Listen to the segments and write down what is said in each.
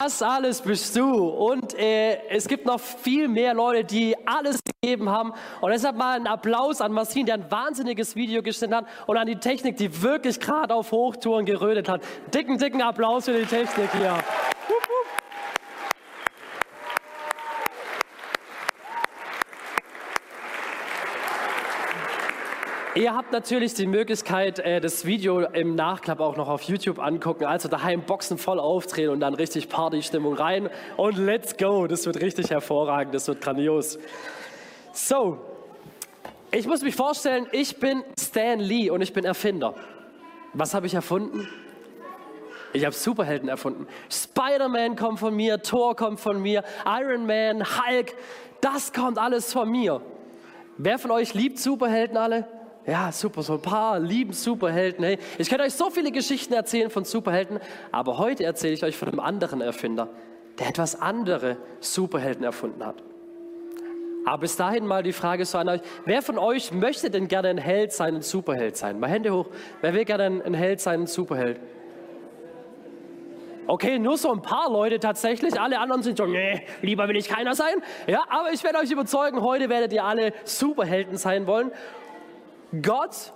Das alles bist du. Und äh, es gibt noch viel mehr Leute, die alles gegeben haben. Und deshalb mal einen Applaus an Marcin, der ein wahnsinniges Video geschnitten hat. Und an die Technik, die wirklich gerade auf Hochtouren gerödet hat. Dicken, dicken Applaus für die Technik hier. Ihr habt natürlich die Möglichkeit, äh, das Video im Nachklapp auch noch auf YouTube angucken. Also daheim Boxen voll aufdrehen und dann richtig Partystimmung rein. Und let's go. Das wird richtig hervorragend. Das wird grandios. So, ich muss mich vorstellen, ich bin Stan Lee und ich bin Erfinder. Was habe ich erfunden? Ich habe Superhelden erfunden. Spider-Man kommt von mir, Thor kommt von mir, Iron Man, Hulk. Das kommt alles von mir. Wer von euch liebt Superhelden alle? Ja, super, so ein paar lieben Superhelden. Hey, ich könnte euch so viele Geschichten erzählen von Superhelden, aber heute erzähle ich euch von einem anderen Erfinder, der etwas andere Superhelden erfunden hat. Aber bis dahin mal die Frage so an euch, wer von euch möchte denn gerne ein Held sein, ein Superheld sein? Mal Hände hoch, wer will gerne ein Held sein, ein Superheld? Okay, nur so ein paar Leute tatsächlich. Alle anderen sind so, nee, lieber will ich keiner sein. Ja, aber ich werde euch überzeugen, heute werdet ihr alle Superhelden sein wollen. Gott,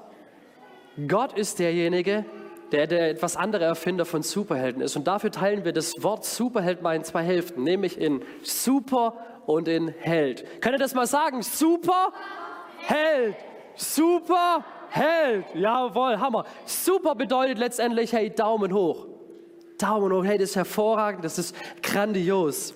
Gott ist derjenige, der der etwas andere Erfinder von Superhelden ist. Und dafür teilen wir das Wort Superheld mal in zwei Hälften, nämlich in Super und in Held. Könnt ihr das mal sagen? Super, Held, Super, Held. Jawohl, Hammer. Super bedeutet letztendlich, hey, Daumen hoch. Daumen hoch, hey, das ist hervorragend, das ist grandios.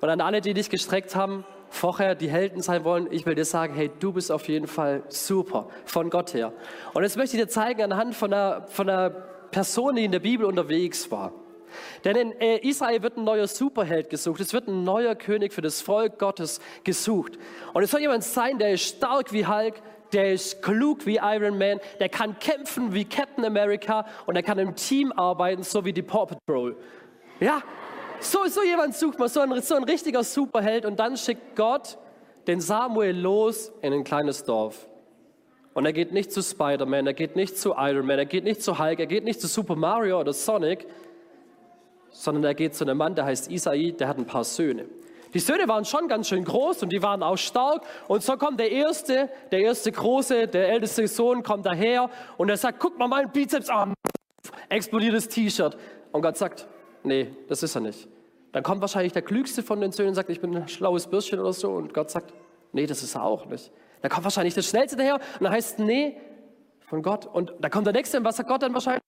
Und an alle, die dich gestreckt haben, vorher die Helden sein wollen, ich will dir sagen, hey, du bist auf jeden Fall super von Gott her. Und jetzt möchte ich dir zeigen anhand von einer, von einer Person, die in der Bibel unterwegs war. Denn in äh, Israel wird ein neuer Superheld gesucht. Es wird ein neuer König für das Volk Gottes gesucht. Und es soll jemand sein, der ist stark wie Hulk, der ist klug wie Iron Man, der kann kämpfen wie Captain America und er kann im Team arbeiten, so wie die Paw Patrol. Ja, so, so jemand sucht man, so ein, so ein richtiger Superheld. Und dann schickt Gott den Samuel los in ein kleines Dorf. Und er geht nicht zu Spider-Man, er geht nicht zu Iron Man, er geht nicht zu Hulk, er geht nicht zu Super Mario oder Sonic, sondern er geht zu einem Mann, der heißt Isai, der hat ein paar Söhne. Die Söhne waren schon ganz schön groß und die waren auch stark. Und so kommt der erste, der erste große, der älteste Sohn kommt daher und er sagt, guck mal meinen Bizeps an. Explodiert das T-Shirt. Und Gott sagt, nee, das ist er nicht. Dann kommt wahrscheinlich der Klügste von den Söhnen und sagt, ich bin ein schlaues Bürschchen oder so. Und Gott sagt, nee, das ist er auch nicht. Dann kommt wahrscheinlich der Schnellste daher und dann heißt es, nee, von Gott. Und dann kommt der Nächste und was sagt Gott dann wahrscheinlich?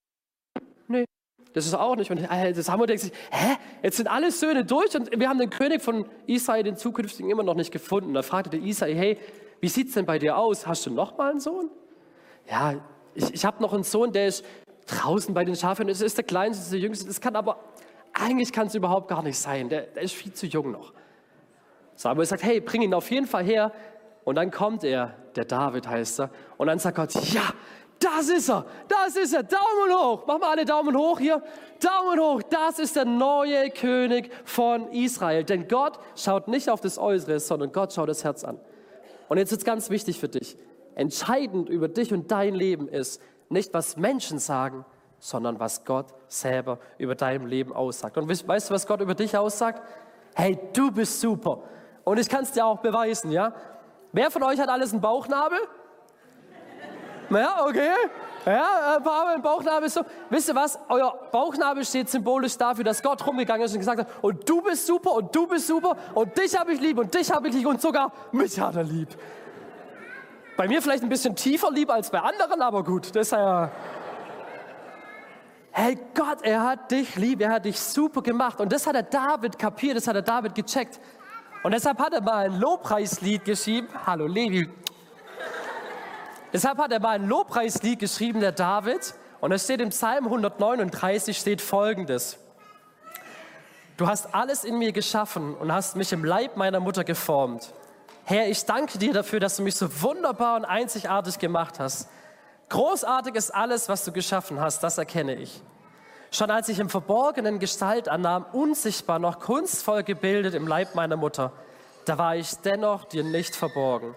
Nee, das ist er auch nicht. Und haben wir denkt sich, hä, jetzt sind alle Söhne durch und wir haben den König von Isai, den zukünftigen, immer noch nicht gefunden. Da fragte der Isai, hey, wie sieht es denn bei dir aus? Hast du noch mal einen Sohn? Ja, ich, ich habe noch einen Sohn, der ist draußen bei den Schafen. Es ist der Kleinste, der Jüngste. Das kann aber eigentlich kann es überhaupt gar nicht sein, der, der ist viel zu jung noch. Samuel sagt, hey, bring ihn auf jeden Fall her. Und dann kommt er, der David heißt er, und dann sagt Gott, ja, das ist er, das ist er, Daumen hoch, machen wir alle Daumen hoch hier, Daumen hoch, das ist der neue König von Israel. Denn Gott schaut nicht auf das Äußere, sondern Gott schaut das Herz an. Und jetzt ist ganz wichtig für dich, entscheidend über dich und dein Leben ist nicht, was Menschen sagen, sondern was Gott selber über dein Leben aussagt. Und weißt du, was Gott über dich aussagt? Hey, du bist super. Und ich kann es dir auch beweisen, ja? Wer von euch hat alles einen Bauchnabel? Ja, okay. Ja, ein paar haben Bauchnabel so. Wisst ihr was? Euer Bauchnabel steht symbolisch dafür, dass Gott rumgegangen ist und gesagt hat, und du bist super und du bist super und dich habe ich lieb und dich habe ich lieb und sogar mich hat er lieb. Bei mir vielleicht ein bisschen tiefer lieb als bei anderen, aber gut, das ist ja hey Gott, er hat dich lieb, er hat dich super gemacht. Und das hat der David kapiert, das hat der David gecheckt. Und deshalb hat er mal ein Lobpreislied geschrieben. Hallo Levi. deshalb hat er mal ein Lobpreislied geschrieben, der David. Und es steht im Psalm 139 steht folgendes. Du hast alles in mir geschaffen und hast mich im Leib meiner Mutter geformt. Herr, ich danke dir dafür, dass du mich so wunderbar und einzigartig gemacht hast. Großartig ist alles, was du geschaffen hast, das erkenne ich. Schon als ich im Verborgenen Gestalt annahm, unsichtbar noch kunstvoll gebildet im Leib meiner Mutter, da war ich dennoch dir nicht verborgen.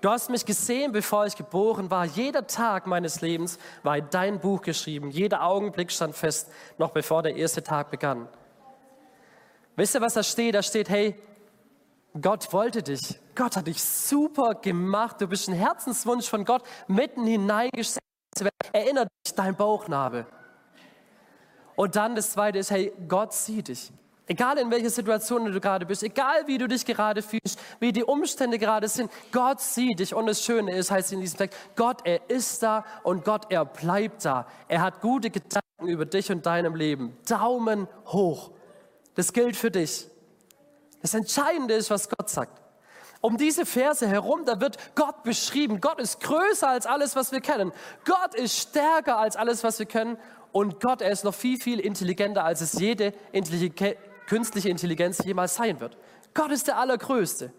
Du hast mich gesehen, bevor ich geboren war. Jeder Tag meines Lebens war in dein Buch geschrieben. Jeder Augenblick stand fest, noch bevor der erste Tag begann. Wisst ihr, was da steht? Da steht, hey, Gott wollte dich. Gott hat dich super gemacht. Du bist ein Herzenswunsch von Gott mitten hineingesetzt. Erinnert dich dein Bauchnabel. Und dann das zweite ist, hey, Gott sieht dich. Egal in welcher Situation du gerade bist, egal wie du dich gerade fühlst, wie die Umstände gerade sind, Gott sieht dich. Und das Schöne ist, heißt in diesem Text, Gott, er ist da und Gott, er bleibt da. Er hat gute Gedanken über dich und deinem Leben. Daumen hoch. Das gilt für dich. Das Entscheidende ist, was Gott sagt. Um diese Verse herum, da wird Gott beschrieben. Gott ist größer als alles, was wir kennen. Gott ist stärker als alles, was wir können. Und Gott, er ist noch viel, viel intelligenter, als es jede künstliche Intelligenz jemals sein wird. Gott ist der Allergrößte.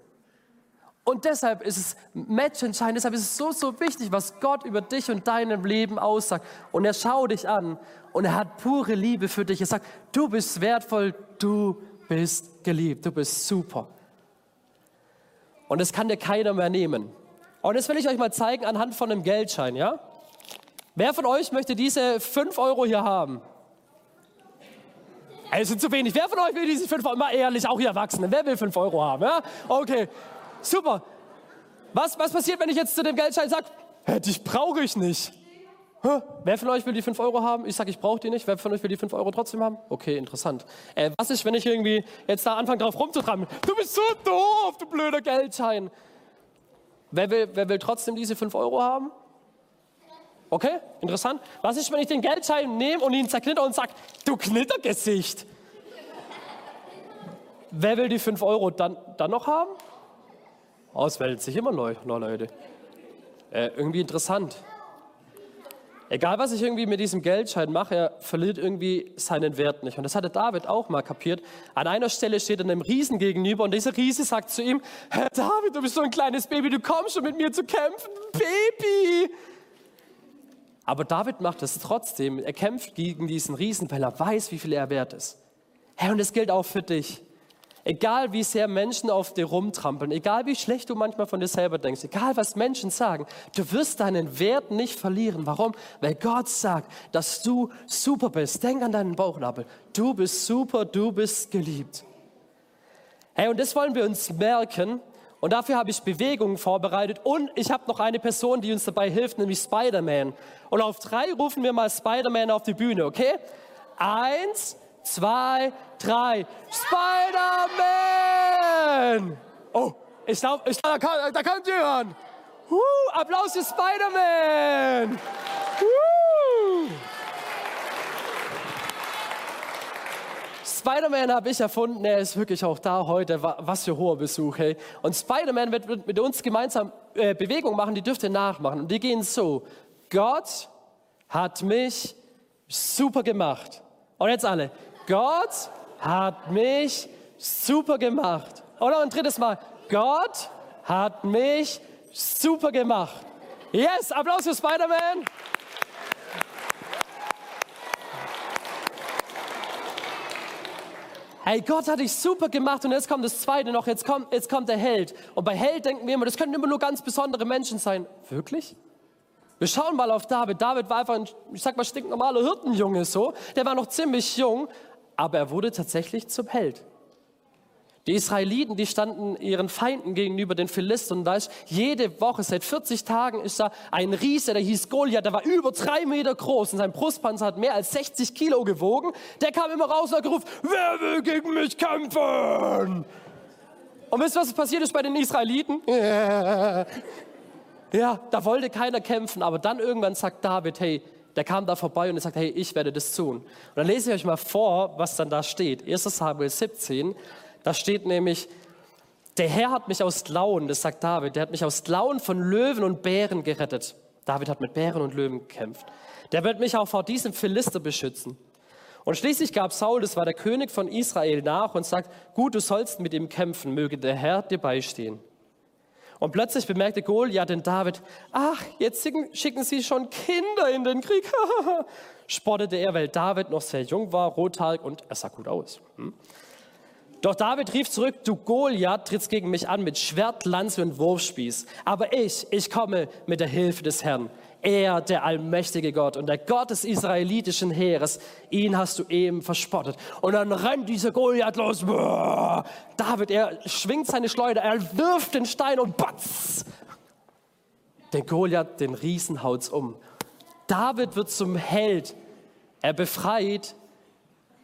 Und deshalb ist es matchentscheidend, deshalb ist es so, so wichtig, was Gott über dich und deinem Leben aussagt. Und er schaut dich an und er hat pure Liebe für dich. Er sagt, du bist wertvoll, du bist geliebt, du bist super. Und das kann dir keiner mehr nehmen. Und das will ich euch mal zeigen anhand von einem Geldschein, ja? Wer von euch möchte diese 5 Euro hier haben? Es sind zu wenig. Wer von euch will diese 5 Euro? Mal ehrlich, auch ihr Erwachsenen. Wer will 5 Euro haben? Ja? Okay, super. Was, was passiert, wenn ich jetzt zu dem Geldschein sage, dich brauche ich nicht? Hä? Wer von euch will die 5 Euro haben? Ich sage, ich brauche die nicht. Wer von euch will die 5 Euro trotzdem haben? Okay, interessant. Äh, was ist, wenn ich irgendwie jetzt da anfange, drauf rumzutrampeln? Du bist so doof, du blöder Geldschein. Wer will, wer will trotzdem diese 5 Euro haben? Okay, interessant. Was ist, wenn ich den Geldschein nehme und ihn zerknitter und sage, du Knittergesicht? Wer will die 5 Euro dann, dann noch haben? Auswählt sich immer neu, neu Leute. Äh, irgendwie interessant. Egal, was ich irgendwie mit diesem Geldschein mache, er verliert irgendwie seinen Wert nicht. Und das hatte David auch mal kapiert. An einer Stelle steht er einem Riesen gegenüber und dieser Riese sagt zu ihm, Herr David, du bist so ein kleines Baby, du kommst schon mit mir zu kämpfen, Baby. Aber David macht es trotzdem. Er kämpft gegen diesen Riesen, weil er weiß, wie viel er wert ist. Herr, und das gilt auch für dich. Egal wie sehr Menschen auf dir rumtrampeln, egal wie schlecht du manchmal von dir selber denkst, egal was Menschen sagen, du wirst deinen Wert nicht verlieren. Warum? Weil Gott sagt, dass du super bist. Denk an deinen Bauchnabel. Du bist super, du bist geliebt. Hey, und das wollen wir uns merken. Und dafür habe ich Bewegungen vorbereitet. Und ich habe noch eine Person, die uns dabei hilft, nämlich Spider-Man. Und auf drei rufen wir mal Spider-Man auf die Bühne, okay? Eins, zwei, drei. Spider-Man! Oh, ich glaube, ich, da, kann, da ihr hören. Uh, Applaus für Spider-Man! Uh. Spider-Man habe ich erfunden, er ist wirklich auch da heute. Was für hoher Besuch, hey. Und Spider-Man wird mit uns gemeinsam äh, Bewegungen machen, die dürft ihr nachmachen. Und die gehen so. Gott hat mich super gemacht. Und jetzt alle. Gott hat mich super gemacht. Oder ein drittes Mal. Gott hat mich super gemacht. Yes, Applaus für Spider-Man. Hey, Gott hat dich super gemacht und jetzt kommt das zweite noch, jetzt kommt, jetzt kommt der Held. Und bei Held denken wir immer, das können immer nur ganz besondere Menschen sein. Wirklich? Wir schauen mal auf David. David war einfach ein, ich sag mal, stinknormaler Hirtenjunge so. Der war noch ziemlich jung, aber er wurde tatsächlich zum Held. Die Israeliten, die standen ihren Feinden gegenüber, den Philistern. Und da ist jede Woche, seit 40 Tagen, ist da ein Riese, der hieß Goliath, der war über drei Meter groß und sein Brustpanzer hat mehr als 60 Kilo gewogen. Der kam immer raus und hat gerufen, wer will gegen mich kämpfen? Und wisst ihr, was passiert ist bei den Israeliten? Ja, da wollte keiner kämpfen, aber dann irgendwann sagt David, hey, der kam da vorbei und er sagt, hey, ich werde das tun. Und dann lese ich euch mal vor, was dann da steht. 1 Samuel 17, da steht nämlich, der Herr hat mich aus Klauen, das sagt David, der hat mich aus Klauen von Löwen und Bären gerettet. David hat mit Bären und Löwen gekämpft. Der wird mich auch vor diesem Philister beschützen. Und schließlich gab Saul, das war der König von Israel, nach und sagt, gut, du sollst mit ihm kämpfen, möge der Herr dir beistehen. Und plötzlich bemerkte Goliath den David, ach, jetzt schicken sie schon Kinder in den Krieg. Spottete er, weil David noch sehr jung war, rothaarig und er sah gut aus. Hm? Doch David rief zurück, du Goliath trittst gegen mich an mit Schwert, Lanze und Wurfspieß. Aber ich, ich komme mit der Hilfe des Herrn. Er, der allmächtige Gott und der Gott des israelitischen Heeres, ihn hast du eben verspottet. Und dann rennt dieser Goliath los. David, er schwingt seine Schleuder, er wirft den Stein und batz! Den Goliath, den Riesen haut's um. David wird zum Held. Er befreit,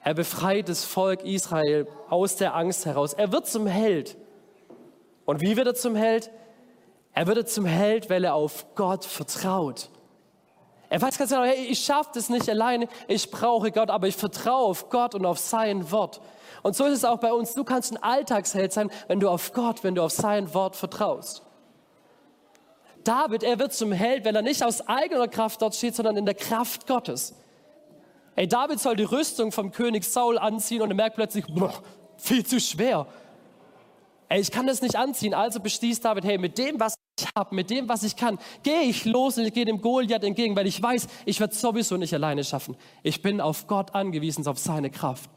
er befreit das Volk Israel aus der Angst heraus. Er wird zum Held. Und wie wird er zum Held? Er wird zum Held, weil er auf Gott vertraut. Er weiß ganz genau, hey, ich schaffe das nicht alleine, ich brauche Gott, aber ich vertraue auf Gott und auf sein Wort. Und so ist es auch bei uns. Du kannst ein Alltagsheld sein, wenn du auf Gott, wenn du auf sein Wort vertraust. David, er wird zum Held, wenn er nicht aus eigener Kraft dort steht, sondern in der Kraft Gottes. Ey, David soll die Rüstung vom König Saul anziehen und er merkt plötzlich, boah, viel zu schwer. Ey, ich kann das nicht anziehen. Also beschließt David, hey, mit dem, was habe, mit dem, was ich kann, gehe ich los und ich gehe dem Goliath entgegen, weil ich weiß, ich werde es sowieso nicht alleine schaffen. Ich bin auf Gott angewiesen, auf seine Kraft.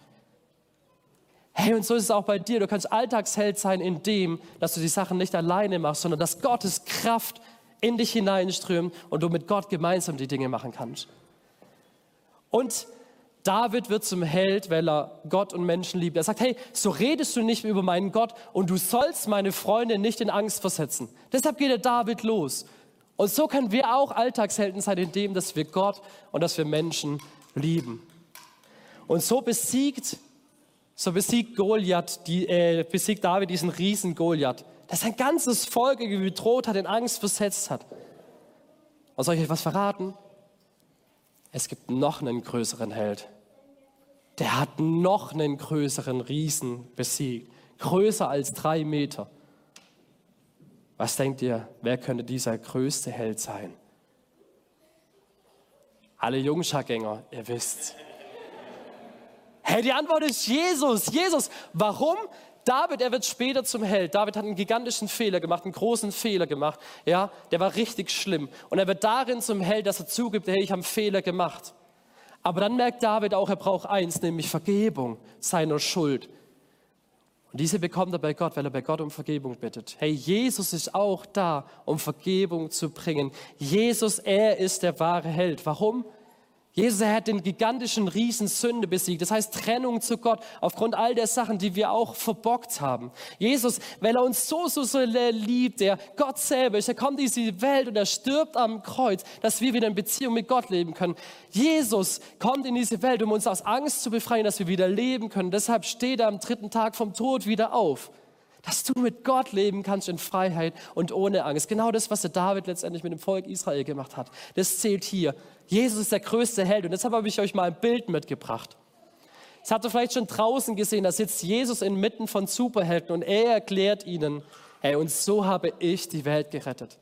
Hey, und so ist es auch bei dir. Du kannst Alltagsheld sein in dem, dass du die Sachen nicht alleine machst, sondern dass Gottes Kraft in dich hineinströmt und du mit Gott gemeinsam die Dinge machen kannst. Und David wird zum Held, weil er Gott und Menschen liebt. Er sagt, hey, so redest du nicht über meinen Gott und du sollst meine Freunde nicht in Angst versetzen. Deshalb geht der David los. Und so können wir auch Alltagshelden sein, indem dass wir Gott und dass wir Menschen lieben. Und so besiegt, so besiegt Goliath, die, äh, besiegt David diesen riesen Goliath, der sein ganzes Volk irgendwie bedroht hat, in Angst versetzt hat. Und soll ich euch was verraten? Es gibt noch einen größeren Held. Der hat noch einen größeren Riesen besiegt, größer als drei Meter. Was denkt ihr, wer könnte dieser größte Held sein? Alle Jungschargänger, ihr wisst. Hey, die Antwort ist Jesus. Jesus. Warum? David, er wird später zum Held. David hat einen gigantischen Fehler gemacht, einen großen Fehler gemacht. Ja, der war richtig schlimm. Und er wird darin zum Held, dass er zugibt, hey, ich habe einen Fehler gemacht. Aber dann merkt David auch, er braucht eins, nämlich Vergebung seiner Schuld. Und diese bekommt er bei Gott, weil er bei Gott um Vergebung bittet. Hey, Jesus ist auch da, um Vergebung zu bringen. Jesus, er ist der wahre Held. Warum? Jesus er hat den gigantischen Riesen Sünde besiegt. Das heißt Trennung zu Gott aufgrund all der Sachen, die wir auch verbockt haben. Jesus, weil er uns so, so, so liebt, der Gott selber ist, er kommt in diese Welt und er stirbt am Kreuz, dass wir wieder in Beziehung mit Gott leben können. Jesus kommt in diese Welt, um uns aus Angst zu befreien, dass wir wieder leben können. Deshalb steht er am dritten Tag vom Tod wieder auf. Dass du mit Gott leben kannst in Freiheit und ohne Angst. Genau das, was der David letztendlich mit dem Volk Israel gemacht hat. Das zählt hier. Jesus ist der größte Held. Und deshalb habe ich euch mal ein Bild mitgebracht. Das habt ihr vielleicht schon draußen gesehen. Da sitzt Jesus inmitten von Superhelden und er erklärt ihnen, hey, und so habe ich die Welt gerettet.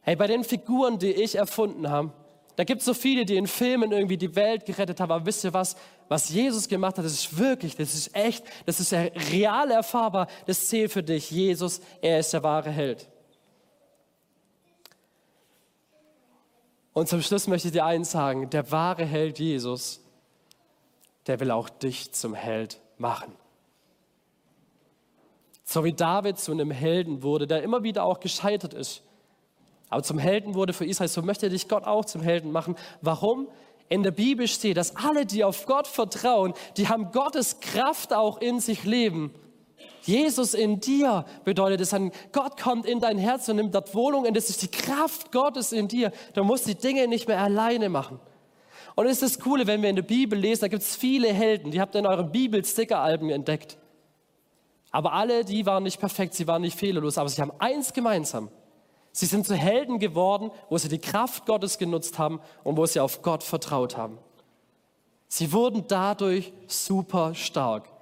Hey, bei den Figuren, die ich erfunden habe, da gibt es so viele, die in Filmen irgendwie die Welt gerettet haben. Aber wisst ihr was? Was Jesus gemacht hat, das ist wirklich, das ist echt, das ist real erfahrbar. Das zählt für dich. Jesus, er ist der wahre Held. Und zum Schluss möchte ich dir eins sagen, der wahre Held Jesus, der will auch dich zum Held machen. So wie David zu einem Helden wurde, der immer wieder auch gescheitert ist, aber zum Helden wurde für Israel, so möchte dich Gott auch zum Helden machen. Warum? In der Bibel steht, dass alle, die auf Gott vertrauen, die haben Gottes Kraft auch in sich leben. Jesus in dir bedeutet es, Gott kommt in dein Herz und nimmt dort Wohnung und das ist die Kraft Gottes in dir. Du musst die Dinge nicht mehr alleine machen. Und es ist das Coole, wenn wir in der Bibel lesen, da gibt es viele Helden, die habt ihr in euren Bibel-Sticker-Alben entdeckt. Aber alle, die waren nicht perfekt, sie waren nicht fehlerlos, aber sie haben eins gemeinsam. Sie sind zu Helden geworden, wo sie die Kraft Gottes genutzt haben und wo sie auf Gott vertraut haben. Sie wurden dadurch super stark.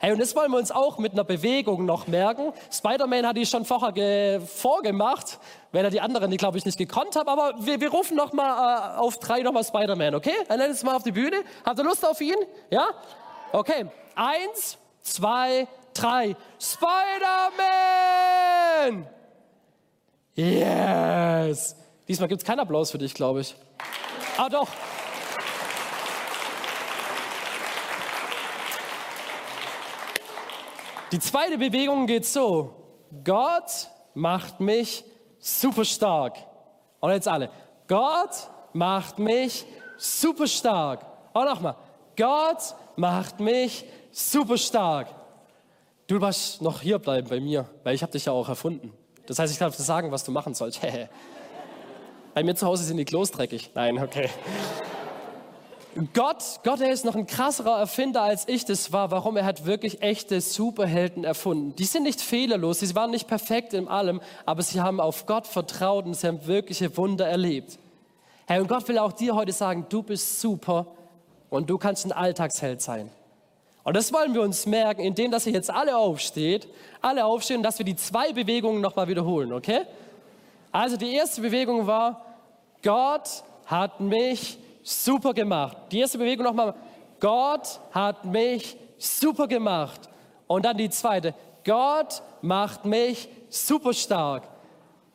Hey, und das wollen wir uns auch mit einer Bewegung noch merken. Spider-Man hat die schon vorher vorgemacht, weil er die anderen, die glaube ich nicht gekonnt haben. Aber wir, wir rufen noch mal äh, auf drei noch mal Spider-Man, okay? Dann nennt es mal auf die Bühne. Habt ihr Lust auf ihn? Ja? Okay. Eins, zwei, drei. Spider-Man! Yes! Diesmal gibt es keinen Applaus für dich, glaube ich. Ah, doch. Die zweite Bewegung geht so. Gott macht mich super stark. Und jetzt alle. Gott macht mich super stark. Und nochmal. Gott macht mich super stark. Du darfst noch hier bleiben bei mir, weil ich habe dich ja auch erfunden. Das heißt, ich darf dir sagen, was du machen sollst. bei mir zu Hause sind die Klos dreckig. Nein, okay. Gott, Gott, er ist noch ein krasserer Erfinder als ich das war. Warum? Er hat wirklich echte Superhelden erfunden. Die sind nicht fehlerlos, sie waren nicht perfekt in allem, aber sie haben auf Gott vertraut und sie haben wirkliche Wunder erlebt. Herr, und Gott will auch dir heute sagen, du bist super und du kannst ein Alltagsheld sein. Und das wollen wir uns merken, indem dass ihr jetzt alle aufsteht, alle aufstehen, dass wir die zwei Bewegungen nochmal wiederholen, okay? Also die erste Bewegung war, Gott hat mich super gemacht. Die erste Bewegung nochmal. Gott hat mich super gemacht. Und dann die zweite. Gott macht mich super stark.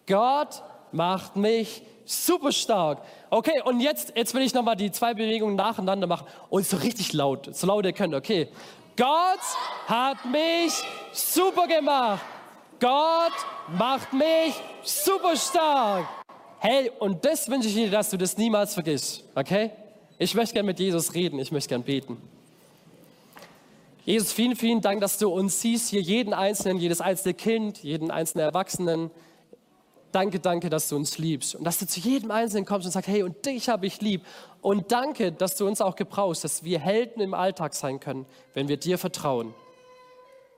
Gott macht mich super stark. Okay, und jetzt, jetzt will ich nochmal die zwei Bewegungen nacheinander machen und so richtig laut, so laut ihr könnt, okay. Gott hat mich super gemacht. Gott macht mich super stark. Hey, und das wünsche ich dir, dass du das niemals vergisst, okay? Ich möchte gerne mit Jesus reden, ich möchte gerne beten. Jesus, vielen, vielen Dank, dass du uns siehst, hier jeden Einzelnen, jedes einzelne Kind, jeden einzelnen Erwachsenen. Danke, danke, dass du uns liebst und dass du zu jedem Einzelnen kommst und sagst, hey, und dich habe ich lieb. Und danke, dass du uns auch gebrauchst, dass wir Helden im Alltag sein können, wenn wir dir vertrauen.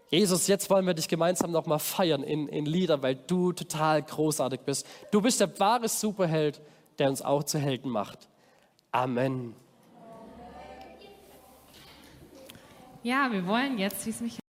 Jesus, jetzt wollen wir dich gemeinsam nochmal feiern in, in Liedern, weil du total großartig bist. Du bist der wahre Superheld, der uns auch zu Helden macht. Amen. Ja, wir wollen jetzt, wie es mich